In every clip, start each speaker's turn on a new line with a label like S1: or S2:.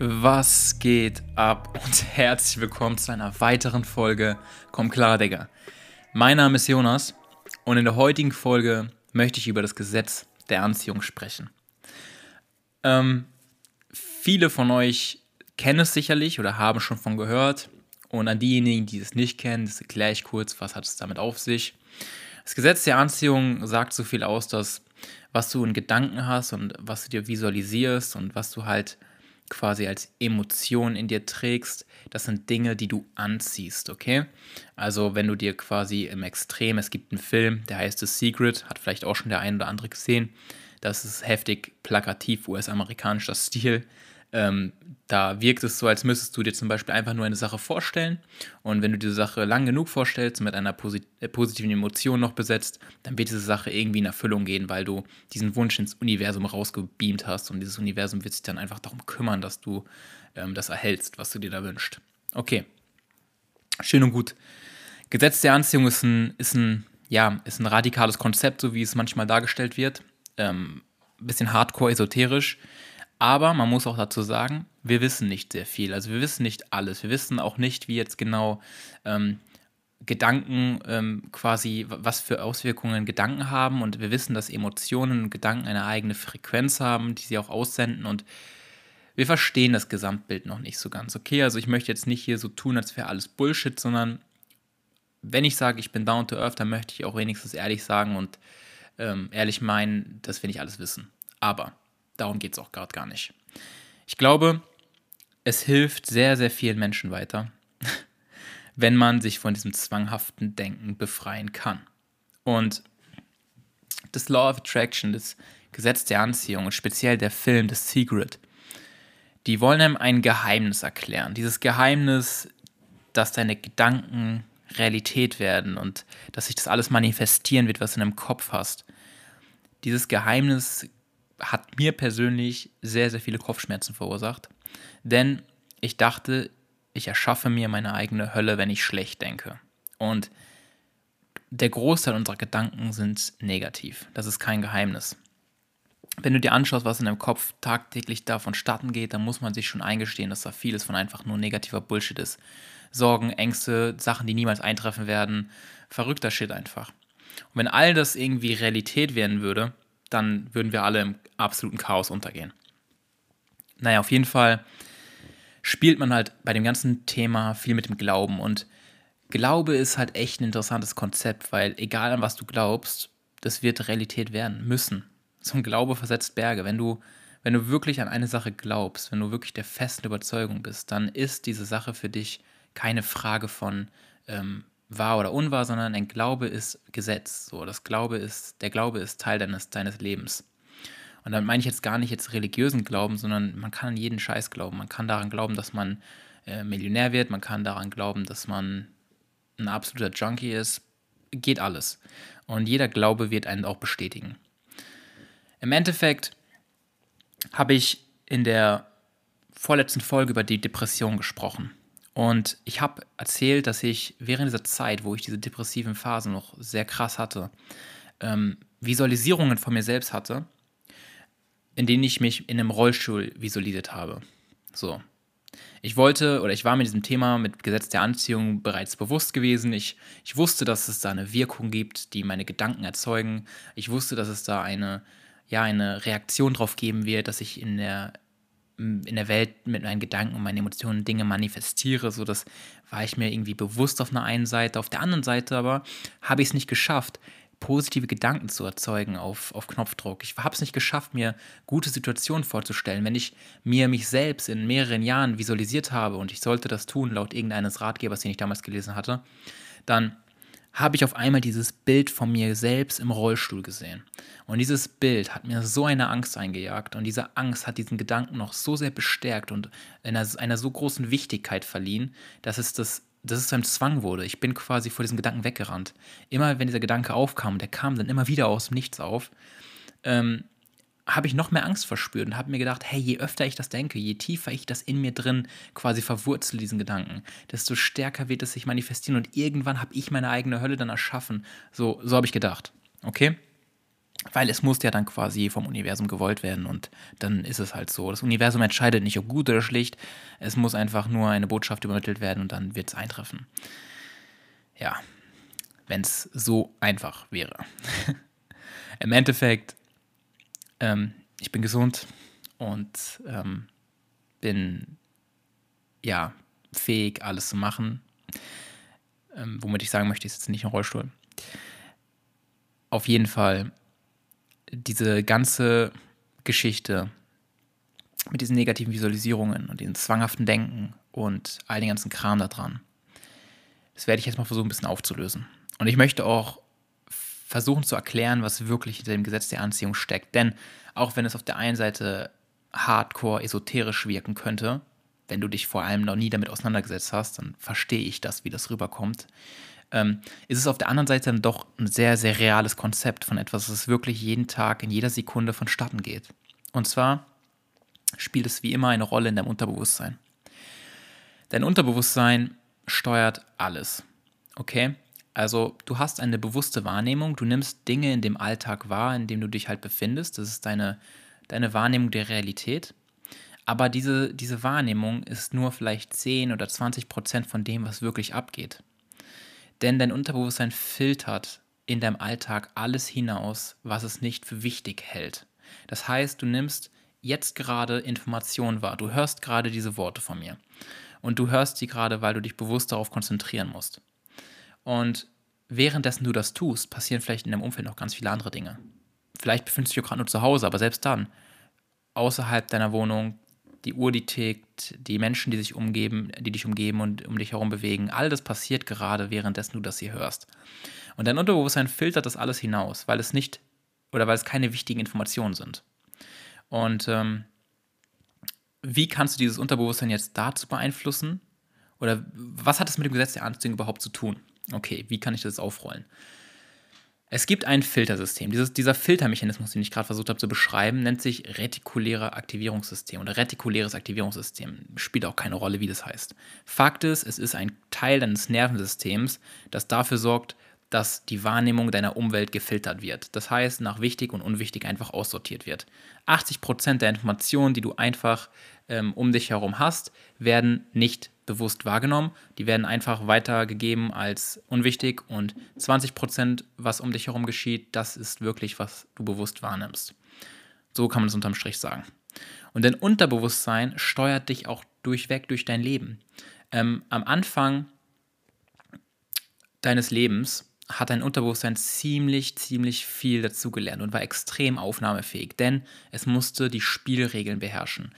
S1: Was geht ab und herzlich willkommen zu einer weiteren Folge Komm klar, Digga. Mein Name ist Jonas und in der heutigen Folge möchte ich über das Gesetz der Anziehung sprechen. Ähm, viele von euch kennen es sicherlich oder haben schon von gehört. Und an diejenigen, die es nicht kennen, das erkläre ich kurz, was hat es damit auf sich. Das Gesetz der Anziehung sagt so viel aus, dass was du in Gedanken hast und was du dir visualisierst und was du halt quasi als Emotion in dir trägst, das sind Dinge, die du anziehst, okay? Also wenn du dir quasi im Extrem, es gibt einen Film, der heißt The Secret, hat vielleicht auch schon der ein oder andere gesehen, das ist heftig plakativ US-amerikanischer Stil, ähm, da wirkt es so, als müsstest du dir zum Beispiel einfach nur eine Sache vorstellen. Und wenn du diese Sache lang genug vorstellst, mit einer posit äh, positiven Emotion noch besetzt, dann wird diese Sache irgendwie in Erfüllung gehen, weil du diesen Wunsch ins Universum rausgebeamt hast. Und dieses Universum wird sich dann einfach darum kümmern, dass du ähm, das erhältst, was du dir da wünschst. Okay. Schön und gut. Gesetz der Anziehung ist ein, ist ein, ja, ist ein radikales Konzept, so wie es manchmal dargestellt wird. Ähm, bisschen hardcore esoterisch. Aber man muss auch dazu sagen, wir wissen nicht sehr viel. Also wir wissen nicht alles. Wir wissen auch nicht, wie jetzt genau ähm, Gedanken ähm, quasi, was für Auswirkungen Gedanken haben. Und wir wissen, dass Emotionen und Gedanken eine eigene Frequenz haben, die sie auch aussenden. Und wir verstehen das Gesamtbild noch nicht so ganz. Okay, also ich möchte jetzt nicht hier so tun, als wäre alles Bullshit, sondern wenn ich sage, ich bin down to earth, dann möchte ich auch wenigstens ehrlich sagen und ähm, ehrlich meinen, dass wir nicht alles wissen. Aber darum geht es auch gerade gar nicht. Ich glaube, es hilft sehr, sehr vielen Menschen weiter, wenn man sich von diesem zwanghaften Denken befreien kann. Und das Law of Attraction, das Gesetz der Anziehung und speziell der Film The Secret, die wollen einem ein Geheimnis erklären. Dieses Geheimnis, dass deine Gedanken Realität werden und dass sich das alles manifestieren wird, was du in deinem Kopf hast. Dieses Geheimnis hat mir persönlich sehr, sehr viele Kopfschmerzen verursacht. Denn ich dachte, ich erschaffe mir meine eigene Hölle, wenn ich schlecht denke. Und der Großteil unserer Gedanken sind negativ. Das ist kein Geheimnis. Wenn du dir anschaust, was in deinem Kopf tagtäglich da vonstatten geht, dann muss man sich schon eingestehen, dass da vieles von einfach nur negativer Bullshit ist. Sorgen, Ängste, Sachen, die niemals eintreffen werden. Verrückter Shit einfach. Und wenn all das irgendwie Realität werden würde, dann würden wir alle im absoluten Chaos untergehen. Naja, auf jeden Fall spielt man halt bei dem ganzen Thema viel mit dem Glauben und Glaube ist halt echt ein interessantes Konzept, weil egal an was du glaubst, das wird Realität werden müssen. Ein Glaube versetzt Berge. Wenn du, wenn du wirklich an eine Sache glaubst, wenn du wirklich der festen Überzeugung bist, dann ist diese Sache für dich keine Frage von ähm, wahr oder unwahr, sondern ein Glaube ist Gesetz. So, das Glaube ist, der Glaube ist Teil deines, deines Lebens. Und dann meine ich jetzt gar nicht jetzt religiösen Glauben, sondern man kann an jeden Scheiß glauben. Man kann daran glauben, dass man äh, Millionär wird, man kann daran glauben, dass man ein absoluter Junkie ist. Geht alles. Und jeder Glaube wird einen auch bestätigen. Im Endeffekt habe ich in der vorletzten Folge über die Depression gesprochen. Und ich habe erzählt, dass ich während dieser Zeit, wo ich diese depressiven Phasen noch sehr krass hatte, ähm, Visualisierungen von mir selbst hatte, in denen ich mich in einem Rollstuhl visualisiert habe. So. Ich wollte oder ich war mit diesem Thema mit Gesetz der Anziehung bereits bewusst gewesen. Ich, ich wusste, dass es da eine Wirkung gibt, die meine Gedanken erzeugen. Ich wusste, dass es da eine, ja, eine Reaktion drauf geben wird, dass ich in der in der Welt mit meinen Gedanken und meinen Emotionen Dinge manifestiere. So, das war ich mir irgendwie bewusst auf einer einen Seite. Auf der anderen Seite aber habe ich es nicht geschafft, positive Gedanken zu erzeugen auf, auf Knopfdruck. Ich habe es nicht geschafft, mir gute Situationen vorzustellen. Wenn ich mir mich selbst in mehreren Jahren visualisiert habe und ich sollte das tun, laut irgendeines Ratgebers, den ich damals gelesen hatte, dann habe ich auf einmal dieses Bild von mir selbst im Rollstuhl gesehen. Und dieses Bild hat mir so eine Angst eingejagt und diese Angst hat diesen Gedanken noch so sehr bestärkt und einer, einer so großen Wichtigkeit verliehen, dass es das dass es zu einem Zwang wurde. Ich bin quasi vor diesem Gedanken weggerannt. Immer wenn dieser Gedanke aufkam, der kam dann immer wieder aus dem Nichts auf, ähm, habe ich noch mehr Angst verspürt und habe mir gedacht, hey, je öfter ich das denke, je tiefer ich das in mir drin quasi verwurzle, diesen Gedanken, desto stärker wird es sich manifestieren und irgendwann habe ich meine eigene Hölle dann erschaffen. So, so habe ich gedacht. Okay? Weil es muss ja dann quasi vom Universum gewollt werden und dann ist es halt so. Das Universum entscheidet nicht, ob gut oder schlecht. Es muss einfach nur eine Botschaft übermittelt werden und dann wird es eintreffen. Ja, wenn es so einfach wäre. Im Endeffekt, ähm, ich bin gesund und ähm, bin ja fähig, alles zu machen. Ähm, womit ich sagen möchte, ist jetzt nicht ein Rollstuhl. Auf jeden Fall diese ganze Geschichte mit diesen negativen Visualisierungen und diesem zwanghaften Denken und all den ganzen Kram da dran, das werde ich jetzt mal versuchen, ein bisschen aufzulösen. Und ich möchte auch versuchen zu erklären, was wirklich hinter dem Gesetz der Anziehung steckt. Denn auch wenn es auf der einen Seite hardcore esoterisch wirken könnte, wenn du dich vor allem noch nie damit auseinandergesetzt hast, dann verstehe ich das, wie das rüberkommt ähm, ist es auf der anderen Seite dann doch ein sehr, sehr reales Konzept von etwas, das wirklich jeden Tag, in jeder Sekunde vonstatten geht. Und zwar spielt es wie immer eine Rolle in deinem Unterbewusstsein. Dein Unterbewusstsein steuert alles. Okay? Also du hast eine bewusste Wahrnehmung, du nimmst Dinge in dem Alltag wahr, in dem du dich halt befindest. Das ist deine, deine Wahrnehmung der Realität. Aber diese, diese Wahrnehmung ist nur vielleicht 10 oder 20 Prozent von dem, was wirklich abgeht. Denn dein Unterbewusstsein filtert in deinem Alltag alles hinaus, was es nicht für wichtig hält. Das heißt, du nimmst jetzt gerade Informationen wahr. Du hörst gerade diese Worte von mir. Und du hörst sie gerade, weil du dich bewusst darauf konzentrieren musst. Und währenddessen du das tust, passieren vielleicht in deinem Umfeld noch ganz viele andere Dinge. Vielleicht befindest du dich gerade nur zu Hause, aber selbst dann, außerhalb deiner Wohnung, die Uhr, die tickt, die Menschen, die sich umgeben, die dich umgeben und um dich herum bewegen, all das passiert gerade, währenddessen du das hier hörst. Und dein Unterbewusstsein filtert das alles hinaus, weil es nicht oder weil es keine wichtigen Informationen sind. Und ähm, wie kannst du dieses Unterbewusstsein jetzt dazu beeinflussen? Oder was hat es mit dem Gesetz der Anziehung überhaupt zu tun? Okay, wie kann ich das aufrollen? Es gibt ein Filtersystem. Dieses, dieser Filtermechanismus, den ich gerade versucht habe zu beschreiben, nennt sich retikuläre Aktivierungssystem oder retikuläres Aktivierungssystem. Spielt auch keine Rolle, wie das heißt. Fakt ist, es ist ein Teil deines Nervensystems, das dafür sorgt, dass die Wahrnehmung deiner Umwelt gefiltert wird. Das heißt, nach wichtig und unwichtig einfach aussortiert wird. 80% der Informationen, die du einfach ähm, um dich herum hast, werden nicht bewusst wahrgenommen. Die werden einfach weitergegeben als unwichtig und 20 Prozent, was um dich herum geschieht, das ist wirklich, was du bewusst wahrnimmst. So kann man es unterm Strich sagen. Und dein Unterbewusstsein steuert dich auch durchweg durch dein Leben. Ähm, am Anfang deines Lebens hat dein Unterbewusstsein ziemlich, ziemlich viel dazugelernt und war extrem aufnahmefähig, denn es musste die Spielregeln beherrschen.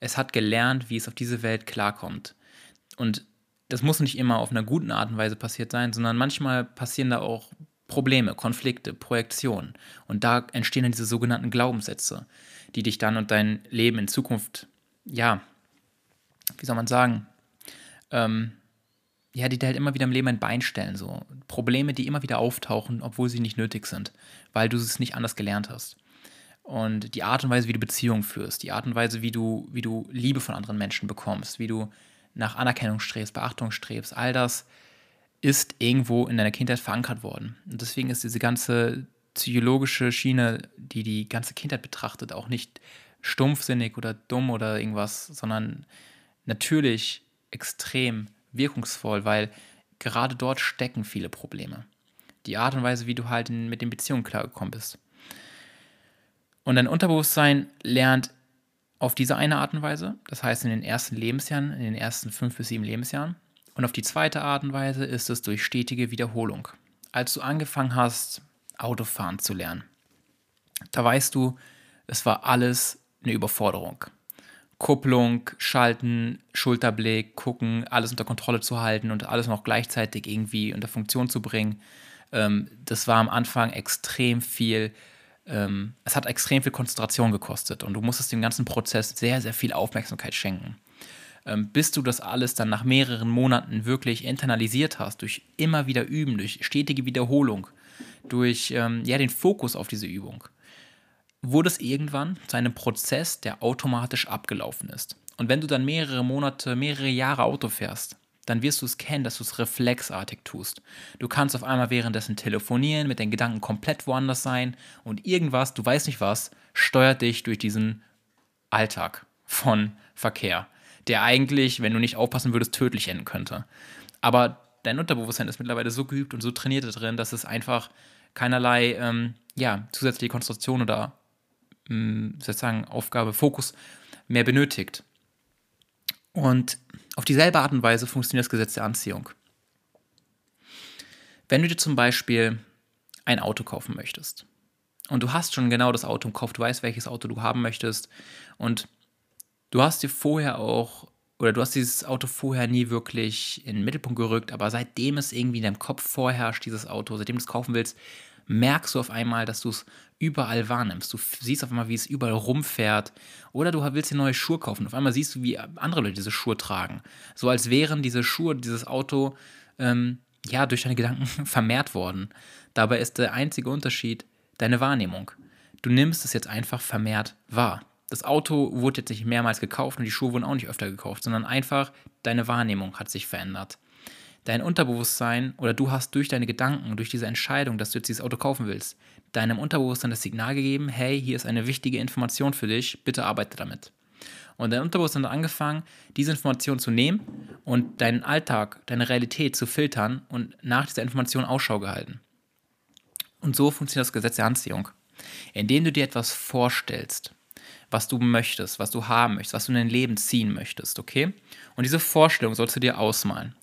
S1: Es hat gelernt, wie es auf diese Welt klarkommt. Und das muss nicht immer auf einer guten Art und Weise passiert sein, sondern manchmal passieren da auch Probleme, Konflikte, Projektionen. Und da entstehen dann diese sogenannten Glaubenssätze, die dich dann und dein Leben in Zukunft, ja, wie soll man sagen, ähm, ja, die dir halt immer wieder im Leben ein Bein stellen. So. Probleme, die immer wieder auftauchen, obwohl sie nicht nötig sind, weil du es nicht anders gelernt hast. Und die Art und Weise, wie du Beziehungen führst, die Art und Weise, wie du, wie du Liebe von anderen Menschen bekommst, wie du nach Anerkennung strebst, Beachtung strebst, all das ist irgendwo in deiner Kindheit verankert worden. Und deswegen ist diese ganze psychologische Schiene, die die ganze Kindheit betrachtet, auch nicht stumpfsinnig oder dumm oder irgendwas, sondern natürlich extrem wirkungsvoll, weil gerade dort stecken viele Probleme. Die Art und Weise, wie du halt mit den Beziehungen klargekommen bist. Und dein Unterbewusstsein lernt auf diese eine Art und Weise, das heißt in den ersten Lebensjahren, in den ersten fünf bis sieben Lebensjahren. Und auf die zweite Art und Weise ist es durch stetige Wiederholung. Als du angefangen hast, Autofahren zu lernen, da weißt du, es war alles eine Überforderung. Kupplung, Schalten, Schulterblick, gucken, alles unter Kontrolle zu halten und alles noch gleichzeitig irgendwie unter Funktion zu bringen. Ähm, das war am Anfang extrem viel ähm, es hat extrem viel Konzentration gekostet und du musstest dem ganzen Prozess sehr, sehr viel Aufmerksamkeit schenken. Ähm, bis du das alles dann nach mehreren Monaten wirklich internalisiert hast, durch immer wieder Üben, durch stetige Wiederholung, durch ähm, ja, den Fokus auf diese Übung, wurde es irgendwann zu einem Prozess, der automatisch abgelaufen ist. Und wenn du dann mehrere Monate, mehrere Jahre Auto fährst, dann wirst du es kennen, dass du es reflexartig tust. Du kannst auf einmal währenddessen telefonieren, mit den Gedanken komplett woanders sein und irgendwas, du weißt nicht was, steuert dich durch diesen Alltag von Verkehr, der eigentlich, wenn du nicht aufpassen würdest, tödlich enden könnte. Aber dein Unterbewusstsein ist mittlerweile so geübt und so trainiert drin, dass es einfach keinerlei ähm, ja, zusätzliche Konzentration oder ähm, sozusagen Aufgabe, Fokus mehr benötigt. Und auf dieselbe Art und Weise funktioniert das Gesetz der Anziehung. Wenn du dir zum Beispiel ein Auto kaufen möchtest und du hast schon genau das Auto im Kopf, du weißt, welches Auto du haben möchtest und du hast dir vorher auch oder du hast dieses Auto vorher nie wirklich in den Mittelpunkt gerückt, aber seitdem es irgendwie in deinem Kopf vorherrscht, dieses Auto, seitdem du es kaufen willst, merkst du auf einmal, dass du es überall wahrnimmst. Du siehst auf einmal, wie es überall rumfährt. Oder du willst dir neue Schuhe kaufen. Auf einmal siehst du, wie andere Leute diese Schuhe tragen. So als wären diese Schuhe, dieses Auto, ähm, ja, durch deine Gedanken vermehrt worden. Dabei ist der einzige Unterschied deine Wahrnehmung. Du nimmst es jetzt einfach vermehrt wahr. Das Auto wurde jetzt nicht mehrmals gekauft und die Schuhe wurden auch nicht öfter gekauft, sondern einfach deine Wahrnehmung hat sich verändert dein Unterbewusstsein oder du hast durch deine Gedanken, durch diese Entscheidung, dass du jetzt dieses Auto kaufen willst, deinem Unterbewusstsein das Signal gegeben, hey, hier ist eine wichtige Information für dich, bitte arbeite damit. Und dein Unterbewusstsein hat angefangen, diese Information zu nehmen und deinen Alltag, deine Realität zu filtern und nach dieser Information Ausschau gehalten. Und so funktioniert das Gesetz der Anziehung. Indem du dir etwas vorstellst, was du möchtest, was du haben möchtest, was du in dein Leben ziehen möchtest, okay? Und diese Vorstellung sollst du dir ausmalen.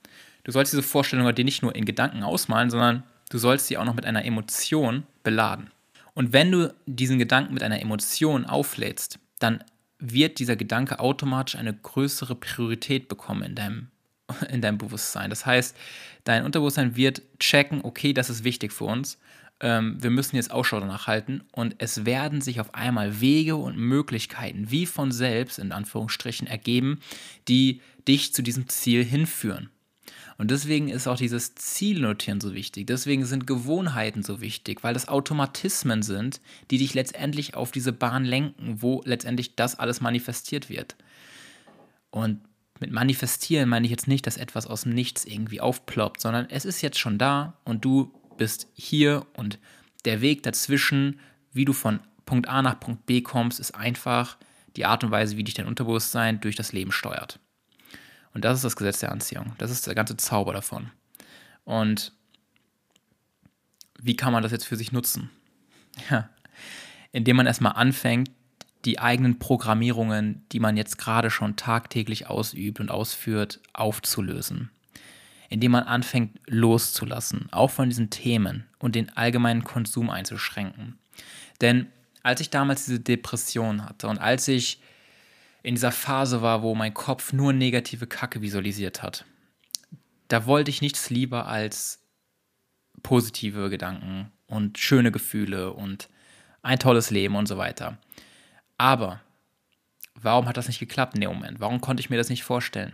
S1: Du sollst diese Vorstellung dir nicht nur in Gedanken ausmalen, sondern du sollst sie auch noch mit einer Emotion beladen. Und wenn du diesen Gedanken mit einer Emotion auflädst, dann wird dieser Gedanke automatisch eine größere Priorität bekommen in deinem, in deinem Bewusstsein. Das heißt, dein Unterbewusstsein wird checken, okay, das ist wichtig für uns. Ähm, wir müssen jetzt Ausschau danach halten und es werden sich auf einmal Wege und Möglichkeiten wie von selbst in Anführungsstrichen ergeben, die dich zu diesem Ziel hinführen. Und deswegen ist auch dieses Zielnotieren so wichtig. Deswegen sind Gewohnheiten so wichtig, weil das Automatismen sind, die dich letztendlich auf diese Bahn lenken, wo letztendlich das alles manifestiert wird. Und mit manifestieren meine ich jetzt nicht, dass etwas aus dem Nichts irgendwie aufploppt, sondern es ist jetzt schon da und du bist hier und der Weg dazwischen, wie du von Punkt A nach Punkt B kommst, ist einfach die Art und Weise, wie dich dein Unterbewusstsein durch das Leben steuert. Und das ist das Gesetz der Anziehung. Das ist der ganze Zauber davon. Und wie kann man das jetzt für sich nutzen? Ja, indem man erstmal anfängt, die eigenen Programmierungen, die man jetzt gerade schon tagtäglich ausübt und ausführt, aufzulösen. Indem man anfängt loszulassen, auch von diesen Themen und den allgemeinen Konsum einzuschränken. Denn als ich damals diese Depression hatte und als ich in dieser Phase war, wo mein Kopf nur negative Kacke visualisiert hat. Da wollte ich nichts lieber als positive Gedanken und schöne Gefühle und ein tolles Leben und so weiter. Aber warum hat das nicht geklappt in dem Moment? Warum konnte ich mir das nicht vorstellen?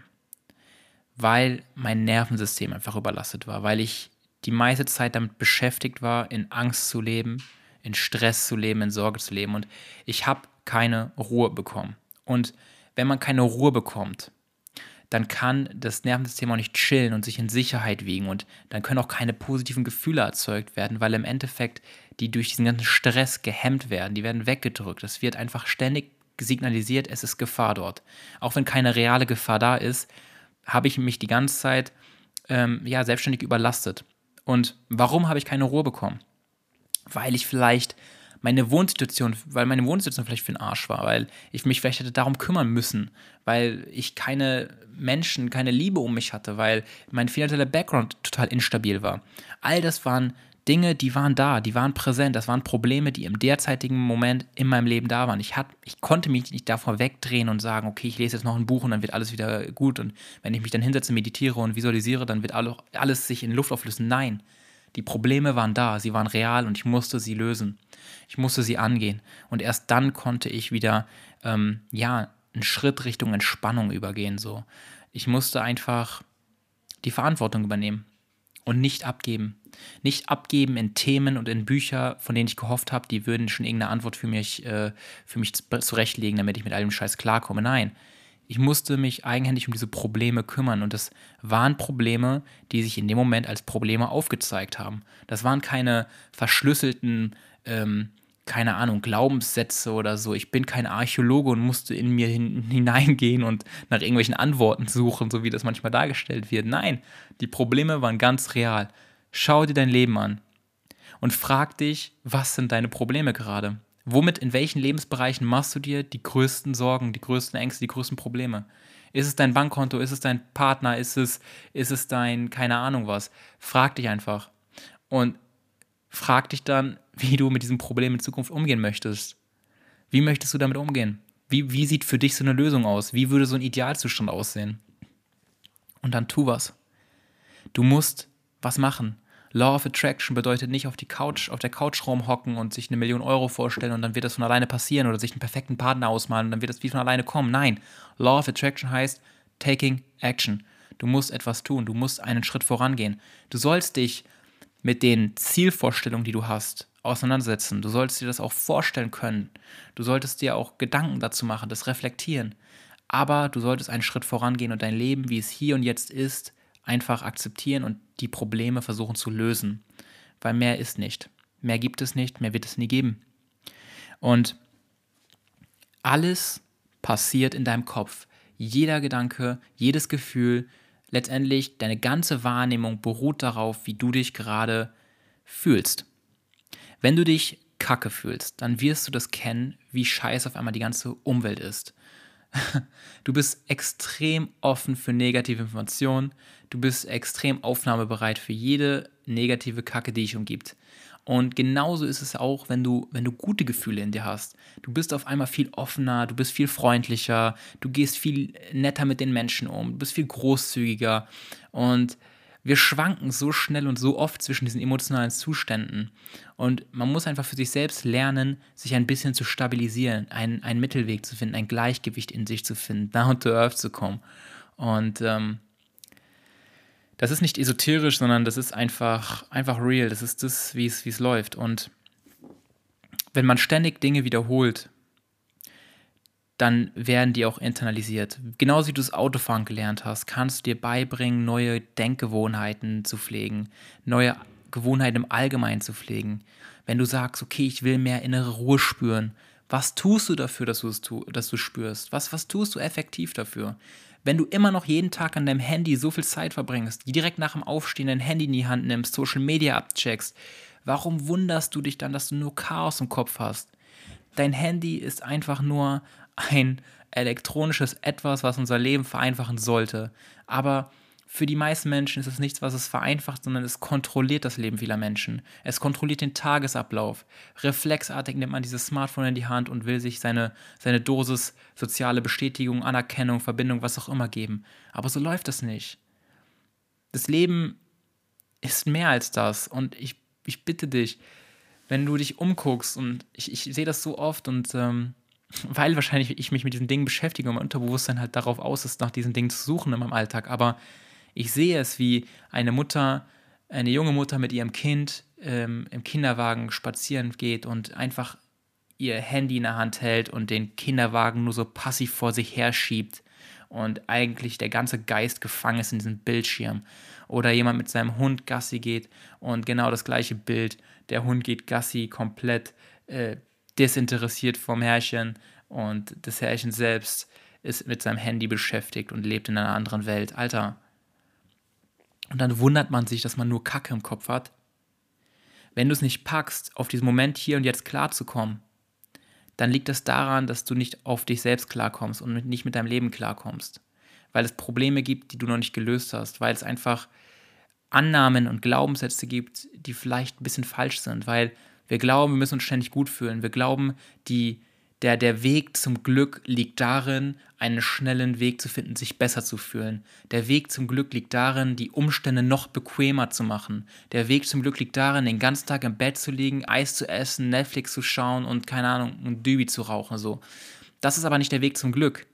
S1: Weil mein Nervensystem einfach überlastet war, weil ich die meiste Zeit damit beschäftigt war, in Angst zu leben, in Stress zu leben, in Sorge zu leben und ich habe keine Ruhe bekommen. Und wenn man keine Ruhe bekommt, dann kann das Nervensystem auch nicht chillen und sich in Sicherheit wiegen und dann können auch keine positiven Gefühle erzeugt werden, weil im Endeffekt die durch diesen ganzen Stress gehemmt werden, die werden weggedrückt. Es wird einfach ständig signalisiert, es ist Gefahr dort. Auch wenn keine reale Gefahr da ist, habe ich mich die ganze Zeit ähm, ja, selbstständig überlastet. Und warum habe ich keine Ruhe bekommen? Weil ich vielleicht meine Wohnsituation, weil meine Wohnsituation vielleicht für den Arsch war, weil ich mich vielleicht hätte darum kümmern müssen, weil ich keine Menschen, keine Liebe um mich hatte, weil mein finanzieller Background total instabil war. All das waren Dinge, die waren da, die waren präsent, das waren Probleme, die im derzeitigen Moment in meinem Leben da waren. Ich, hat, ich konnte mich nicht davor wegdrehen und sagen, okay, ich lese jetzt noch ein Buch und dann wird alles wieder gut und wenn ich mich dann hinsetze, meditiere und visualisiere, dann wird alles sich in Luft auflösen. Nein, die Probleme waren da, sie waren real und ich musste sie lösen. Ich musste sie angehen. Und erst dann konnte ich wieder, ähm, ja, einen Schritt Richtung Entspannung übergehen. So. Ich musste einfach die Verantwortung übernehmen und nicht abgeben. Nicht abgeben in Themen und in Bücher, von denen ich gehofft habe, die würden schon irgendeine Antwort für mich, äh, für mich zurechtlegen, damit ich mit all dem Scheiß klarkomme. Nein, ich musste mich eigenhändig um diese Probleme kümmern. Und das waren Probleme, die sich in dem Moment als Probleme aufgezeigt haben. Das waren keine verschlüsselten, ähm, keine Ahnung, Glaubenssätze oder so. Ich bin kein Archäologe und musste in mir hin, hineingehen und nach irgendwelchen Antworten suchen, so wie das manchmal dargestellt wird. Nein, die Probleme waren ganz real. Schau dir dein Leben an und frag dich, was sind deine Probleme gerade? Womit, in welchen Lebensbereichen machst du dir die größten Sorgen, die größten Ängste, die größten Probleme? Ist es dein Bankkonto? Ist es dein Partner? Ist es, ist es dein, keine Ahnung was? Frag dich einfach. Und frag dich dann, wie du mit diesem Problem in Zukunft umgehen möchtest. Wie möchtest du damit umgehen? Wie, wie sieht für dich so eine Lösung aus? Wie würde so ein Idealzustand aussehen? Und dann tu was. Du musst was machen. Law of Attraction bedeutet nicht auf die Couch, auf der Couch rumhocken und sich eine Million Euro vorstellen und dann wird das von alleine passieren oder sich einen perfekten Partner ausmalen und dann wird das wie von alleine kommen. Nein, Law of Attraction heißt taking action. Du musst etwas tun, du musst einen Schritt vorangehen. Du sollst dich mit den Zielvorstellungen, die du hast, auseinandersetzen. Du solltest dir das auch vorstellen können. Du solltest dir auch Gedanken dazu machen, das reflektieren. Aber du solltest einen Schritt vorangehen und dein Leben, wie es hier und jetzt ist, einfach akzeptieren und die Probleme versuchen zu lösen. Weil mehr ist nicht. Mehr gibt es nicht, mehr wird es nie geben. Und alles passiert in deinem Kopf. Jeder Gedanke, jedes Gefühl, letztendlich deine ganze Wahrnehmung beruht darauf, wie du dich gerade fühlst. Wenn du dich kacke fühlst, dann wirst du das kennen, wie scheiße auf einmal die ganze Umwelt ist. Du bist extrem offen für negative Informationen. Du bist extrem aufnahmebereit für jede negative Kacke, die dich umgibt. Und genauso ist es auch, wenn du, wenn du gute Gefühle in dir hast. Du bist auf einmal viel offener, du bist viel freundlicher, du gehst viel netter mit den Menschen um, du bist viel großzügiger. Und wir schwanken so schnell und so oft zwischen diesen emotionalen Zuständen. Und man muss einfach für sich selbst lernen, sich ein bisschen zu stabilisieren, einen, einen Mittelweg zu finden, ein Gleichgewicht in sich zu finden, down to earth zu kommen. Und ähm, das ist nicht esoterisch, sondern das ist einfach, einfach real. Das ist das, wie es läuft. Und wenn man ständig Dinge wiederholt, dann werden die auch internalisiert. Genauso wie du das Autofahren gelernt hast, kannst du dir beibringen, neue Denkgewohnheiten zu pflegen, neue Gewohnheiten im Allgemeinen zu pflegen. Wenn du sagst, okay, ich will mehr innere Ruhe spüren, was tust du dafür, dass du es tu dass du spürst? Was, was tust du effektiv dafür? Wenn du immer noch jeden Tag an deinem Handy so viel Zeit verbringst, direkt nach dem Aufstehen dein Handy in die Hand nimmst, Social Media abcheckst, warum wunderst du dich dann, dass du nur Chaos im Kopf hast? Dein Handy ist einfach nur ein elektronisches Etwas, was unser Leben vereinfachen sollte. Aber für die meisten Menschen ist es nichts, was es vereinfacht, sondern es kontrolliert das Leben vieler Menschen. Es kontrolliert den Tagesablauf. Reflexartig nimmt man dieses Smartphone in die Hand und will sich seine, seine Dosis soziale Bestätigung, Anerkennung, Verbindung, was auch immer geben. Aber so läuft es nicht. Das Leben ist mehr als das. Und ich, ich bitte dich, wenn du dich umguckst, und ich, ich sehe das so oft und ähm, weil wahrscheinlich ich mich mit diesen Dingen beschäftige und mein Unterbewusstsein halt darauf aus ist, nach diesen Dingen zu suchen in meinem Alltag. Aber ich sehe es, wie eine Mutter, eine junge Mutter mit ihrem Kind ähm, im Kinderwagen spazieren geht und einfach ihr Handy in der Hand hält und den Kinderwagen nur so passiv vor sich her schiebt und eigentlich der ganze Geist gefangen ist in diesem Bildschirm. Oder jemand mit seinem Hund Gassi geht und genau das gleiche Bild. Der Hund geht Gassi komplett äh, desinteressiert vom Herrchen und das Herrchen selbst ist mit seinem Handy beschäftigt und lebt in einer anderen Welt. Alter. Und dann wundert man sich, dass man nur Kacke im Kopf hat. Wenn du es nicht packst, auf diesen Moment hier und jetzt klarzukommen, dann liegt das daran, dass du nicht auf dich selbst klarkommst und nicht mit deinem Leben klarkommst. Weil es Probleme gibt, die du noch nicht gelöst hast, weil es einfach Annahmen und Glaubenssätze gibt, die vielleicht ein bisschen falsch sind, weil wir glauben, wir müssen uns ständig gut fühlen. Wir glauben, die, der, der Weg zum Glück liegt darin, einen schnellen Weg zu finden, sich besser zu fühlen. Der Weg zum Glück liegt darin, die Umstände noch bequemer zu machen. Der Weg zum Glück liegt darin, den ganzen Tag im Bett zu liegen, Eis zu essen, Netflix zu schauen und keine Ahnung, ein Dübi zu rauchen. So. Das ist aber nicht der Weg zum Glück.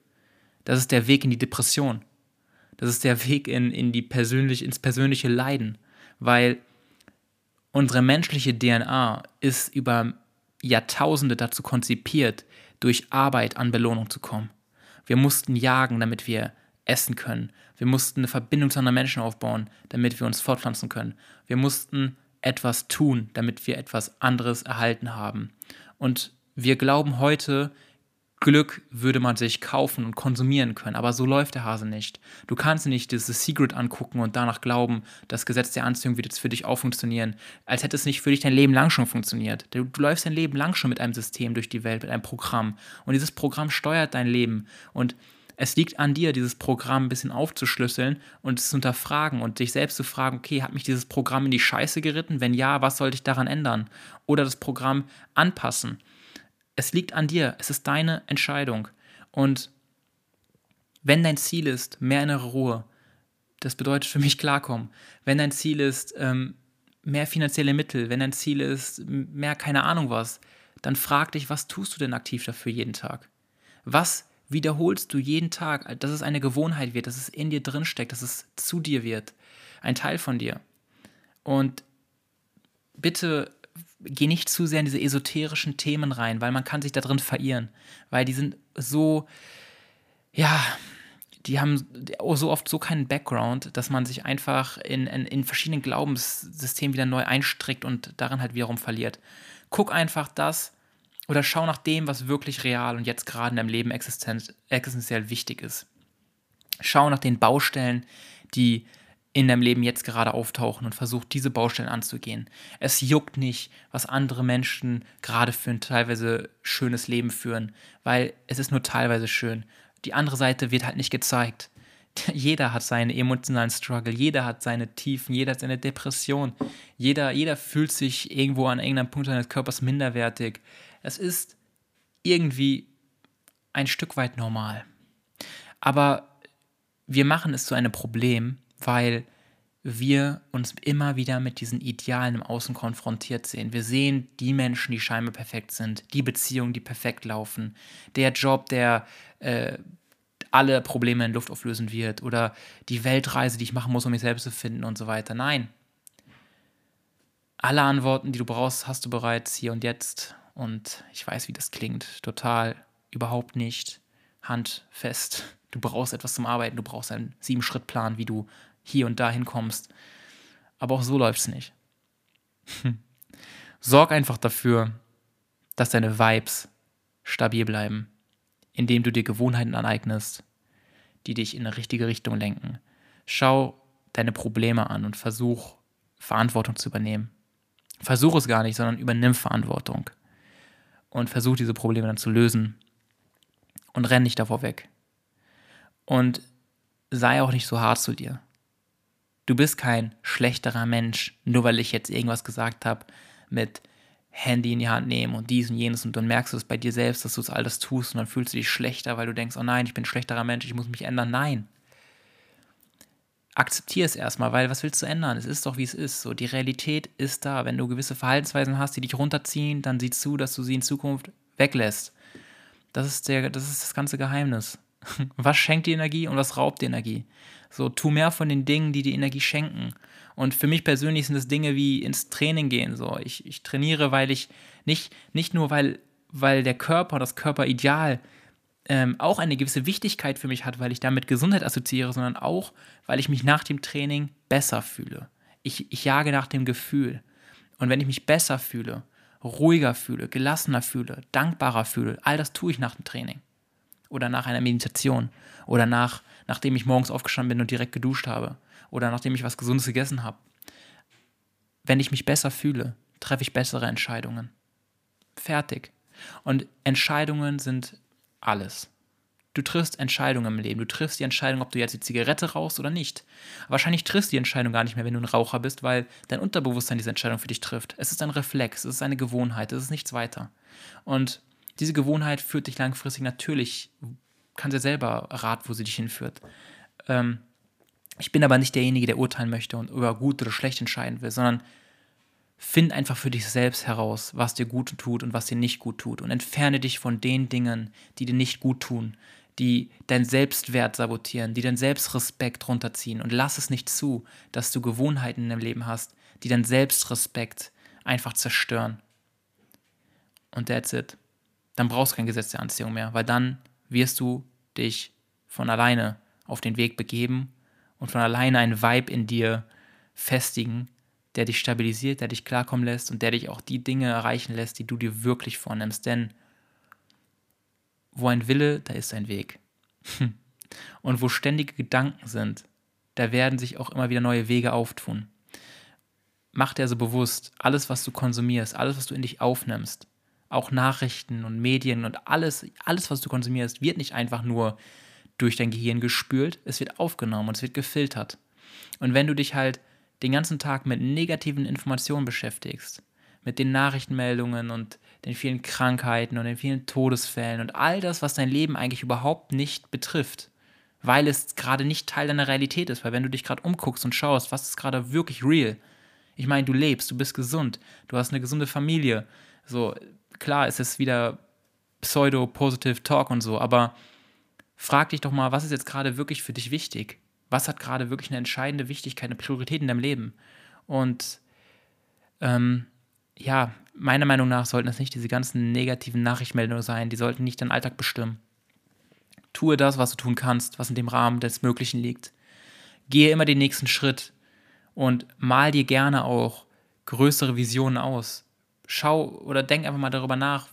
S1: Das ist der Weg in die Depression. Das ist der Weg in, in die persönlich, ins persönliche Leiden. Weil Unsere menschliche DNA ist über Jahrtausende dazu konzipiert, durch Arbeit an Belohnung zu kommen. Wir mussten jagen, damit wir essen können. Wir mussten eine Verbindung zu anderen Menschen aufbauen, damit wir uns fortpflanzen können. Wir mussten etwas tun, damit wir etwas anderes erhalten haben. Und wir glauben heute, Glück würde man sich kaufen und konsumieren können, aber so läuft der Hase nicht. Du kannst nicht dieses Secret angucken und danach glauben, das Gesetz der Anziehung wird jetzt für dich auch funktionieren, als hätte es nicht für dich dein Leben lang schon funktioniert. Du, du läufst dein Leben lang schon mit einem System durch die Welt, mit einem Programm und dieses Programm steuert dein Leben und es liegt an dir, dieses Programm ein bisschen aufzuschlüsseln und es zu hinterfragen und dich selbst zu fragen, okay, hat mich dieses Programm in die Scheiße geritten? Wenn ja, was sollte ich daran ändern? Oder das Programm anpassen. Es liegt an dir, es ist deine Entscheidung. Und wenn dein Ziel ist, mehr innere Ruhe, das bedeutet für mich klarkommen. Wenn dein Ziel ist, ähm, mehr finanzielle Mittel, wenn dein Ziel ist, mehr keine Ahnung was, dann frag dich, was tust du denn aktiv dafür jeden Tag? Was wiederholst du jeden Tag, dass es eine Gewohnheit wird, dass es in dir drin steckt, dass es zu dir wird, ein Teil von dir. Und bitte geh nicht zu sehr in diese esoterischen Themen rein, weil man kann sich da drin verirren, weil die sind so, ja, die haben so oft so keinen Background, dass man sich einfach in, in, in verschiedenen Glaubenssystemen wieder neu einstrickt und darin halt wiederum verliert. Guck einfach das, oder schau nach dem, was wirklich real und jetzt gerade in deinem Leben existenziell wichtig ist. Schau nach den Baustellen, die in deinem Leben jetzt gerade auftauchen und versuch diese Baustellen anzugehen. Es juckt nicht, was andere Menschen gerade für ein teilweise schönes Leben führen, weil es ist nur teilweise schön. Die andere Seite wird halt nicht gezeigt. Jeder hat seine emotionalen Struggle, jeder hat seine Tiefen, jeder hat seine Depression, jeder, jeder fühlt sich irgendwo an irgendeinem Punkt seines Körpers minderwertig. Es ist irgendwie ein Stück weit normal. Aber wir machen es zu einem Problem, weil wir uns immer wieder mit diesen Idealen im Außen konfrontiert sehen. Wir sehen die Menschen, die scheinbar perfekt sind, die Beziehungen, die perfekt laufen, der Job, der äh, alle Probleme in Luft auflösen wird oder die Weltreise, die ich machen muss, um mich selbst zu finden und so weiter. Nein. Alle Antworten, die du brauchst, hast du bereits hier und jetzt und ich weiß, wie das klingt. Total überhaupt nicht handfest. Du brauchst etwas zum Arbeiten, du brauchst einen Sieben-Schritt-Plan, wie du hier und da hinkommst. Aber auch so läuft es nicht. Sorg einfach dafür, dass deine Vibes stabil bleiben, indem du dir Gewohnheiten aneignest, die dich in eine richtige Richtung lenken. Schau deine Probleme an und versuch Verantwortung zu übernehmen. Versuch es gar nicht, sondern übernimm Verantwortung und versuch diese Probleme dann zu lösen und renn nicht davor weg. Und sei auch nicht so hart zu dir. Du bist kein schlechterer Mensch, nur weil ich jetzt irgendwas gesagt habe mit Handy in die Hand nehmen und dies und jenes und dann merkst du es bei dir selbst, dass du es alles tust und dann fühlst du dich schlechter, weil du denkst, oh nein, ich bin ein schlechterer Mensch, ich muss mich ändern. Nein. Akzeptier es erstmal, weil was willst du ändern? Es ist doch wie es ist. So, die Realität ist da. Wenn du gewisse Verhaltensweisen hast, die dich runterziehen, dann sieh zu, dass du sie in Zukunft weglässt. Das ist, der, das ist das ganze Geheimnis. Was schenkt die Energie und was raubt die Energie? So, tu mehr von den Dingen, die die Energie schenken. Und für mich persönlich sind es Dinge wie ins Training gehen. So, ich, ich trainiere, weil ich nicht, nicht nur, weil, weil der Körper, das Körperideal ähm, auch eine gewisse Wichtigkeit für mich hat, weil ich damit Gesundheit assoziiere, sondern auch, weil ich mich nach dem Training besser fühle. Ich, ich jage nach dem Gefühl. Und wenn ich mich besser fühle, ruhiger fühle, gelassener fühle, dankbarer fühle, all das tue ich nach dem Training. Oder nach einer Meditation. Oder nach, nachdem ich morgens aufgestanden bin und direkt geduscht habe. Oder nachdem ich was Gesundes gegessen habe. Wenn ich mich besser fühle, treffe ich bessere Entscheidungen. Fertig. Und Entscheidungen sind alles. Du triffst Entscheidungen im Leben. Du triffst die Entscheidung, ob du jetzt die Zigarette rauchst oder nicht. wahrscheinlich triffst du die Entscheidung gar nicht mehr, wenn du ein Raucher bist, weil dein Unterbewusstsein diese Entscheidung für dich trifft. Es ist ein Reflex, es ist eine Gewohnheit, es ist nichts weiter. Und diese Gewohnheit führt dich langfristig natürlich, kannst dir selber raten, wo sie dich hinführt. Ähm, ich bin aber nicht derjenige, der urteilen möchte und über gut oder schlecht entscheiden will, sondern Find einfach für dich selbst heraus, was dir gut tut und was dir nicht gut tut. Und entferne dich von den Dingen, die dir nicht gut tun, die deinen Selbstwert sabotieren, die deinen Selbstrespekt runterziehen. Und lass es nicht zu, dass du Gewohnheiten in deinem Leben hast, die deinen Selbstrespekt einfach zerstören. Und that's it. Dann brauchst du kein Gesetz der Anziehung mehr, weil dann wirst du dich von alleine auf den Weg begeben und von alleine einen Vibe in dir festigen, der dich stabilisiert, der dich klarkommen lässt und der dich auch die Dinge erreichen lässt, die du dir wirklich vornimmst. Denn wo ein Wille, da ist ein Weg. Und wo ständige Gedanken sind, da werden sich auch immer wieder neue Wege auftun. Mach dir also bewusst, alles, was du konsumierst, alles, was du in dich aufnimmst, auch Nachrichten und Medien und alles, alles, was du konsumierst, wird nicht einfach nur durch dein Gehirn gespült, es wird aufgenommen und es wird gefiltert. Und wenn du dich halt den ganzen Tag mit negativen Informationen beschäftigst, mit den Nachrichtenmeldungen und den vielen Krankheiten und den vielen Todesfällen und all das, was dein Leben eigentlich überhaupt nicht betrifft, weil es gerade nicht Teil deiner Realität ist, weil wenn du dich gerade umguckst und schaust, was ist gerade wirklich real? Ich meine, du lebst, du bist gesund, du hast eine gesunde Familie. So, klar, es ist wieder Pseudo-Positive Talk und so, aber frag dich doch mal, was ist jetzt gerade wirklich für dich wichtig? Was hat gerade wirklich eine entscheidende Wichtigkeit, eine Priorität in deinem Leben? Und ähm, ja, meiner Meinung nach sollten das nicht diese ganzen negativen Nachrichtmeldungen sein, die sollten nicht deinen Alltag bestimmen. Tue das, was du tun kannst, was in dem Rahmen des Möglichen liegt. Gehe immer den nächsten Schritt und mal dir gerne auch größere Visionen aus. Schau oder denk einfach mal darüber nach,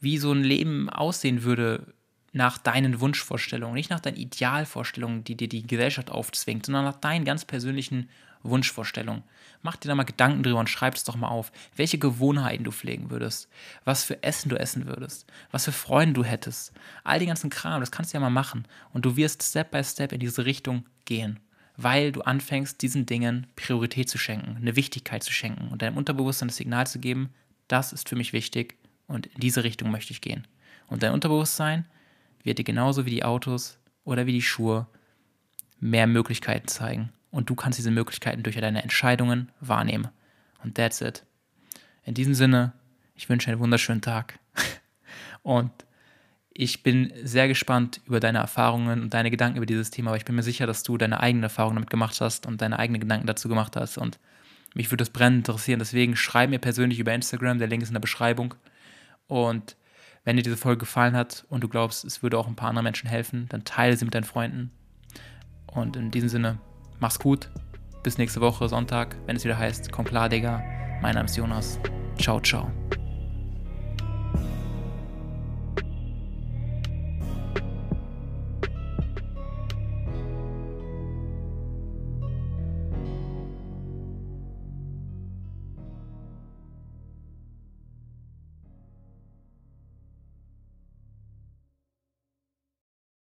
S1: wie so ein Leben aussehen würde nach deinen Wunschvorstellungen, nicht nach deinen Idealvorstellungen, die dir die Gesellschaft aufzwingt, sondern nach deinen ganz persönlichen Wunschvorstellungen. Mach dir da mal Gedanken drüber und schreib es doch mal auf, welche Gewohnheiten du pflegen würdest, was für Essen du essen würdest, was für Freunde du hättest. All den ganzen Kram, das kannst du ja mal machen. Und du wirst Step by Step in diese Richtung gehen, weil du anfängst, diesen Dingen Priorität zu schenken, eine Wichtigkeit zu schenken und deinem Unterbewusstsein das Signal zu geben, das ist für mich wichtig und in diese Richtung möchte ich gehen. Und dein Unterbewusstsein wird dir genauso wie die Autos oder wie die Schuhe mehr Möglichkeiten zeigen und du kannst diese Möglichkeiten durch deine Entscheidungen wahrnehmen. Und that's it. In diesem Sinne, ich wünsche einen wunderschönen Tag und ich bin sehr gespannt über deine Erfahrungen und deine Gedanken über dieses Thema, aber ich bin mir sicher, dass du deine eigenen Erfahrungen damit gemacht hast und deine eigenen Gedanken dazu gemacht hast und mich würde das brennend interessieren. Deswegen schreib mir persönlich über Instagram, der Link ist in der Beschreibung. Und wenn dir diese Folge gefallen hat und du glaubst, es würde auch ein paar anderen Menschen helfen, dann teile sie mit deinen Freunden. Und in diesem Sinne, Mach's gut. Bis nächste Woche Sonntag, wenn es wieder heißt, komm klar, Digga. Mein Name ist Jonas. Ciao, ciao.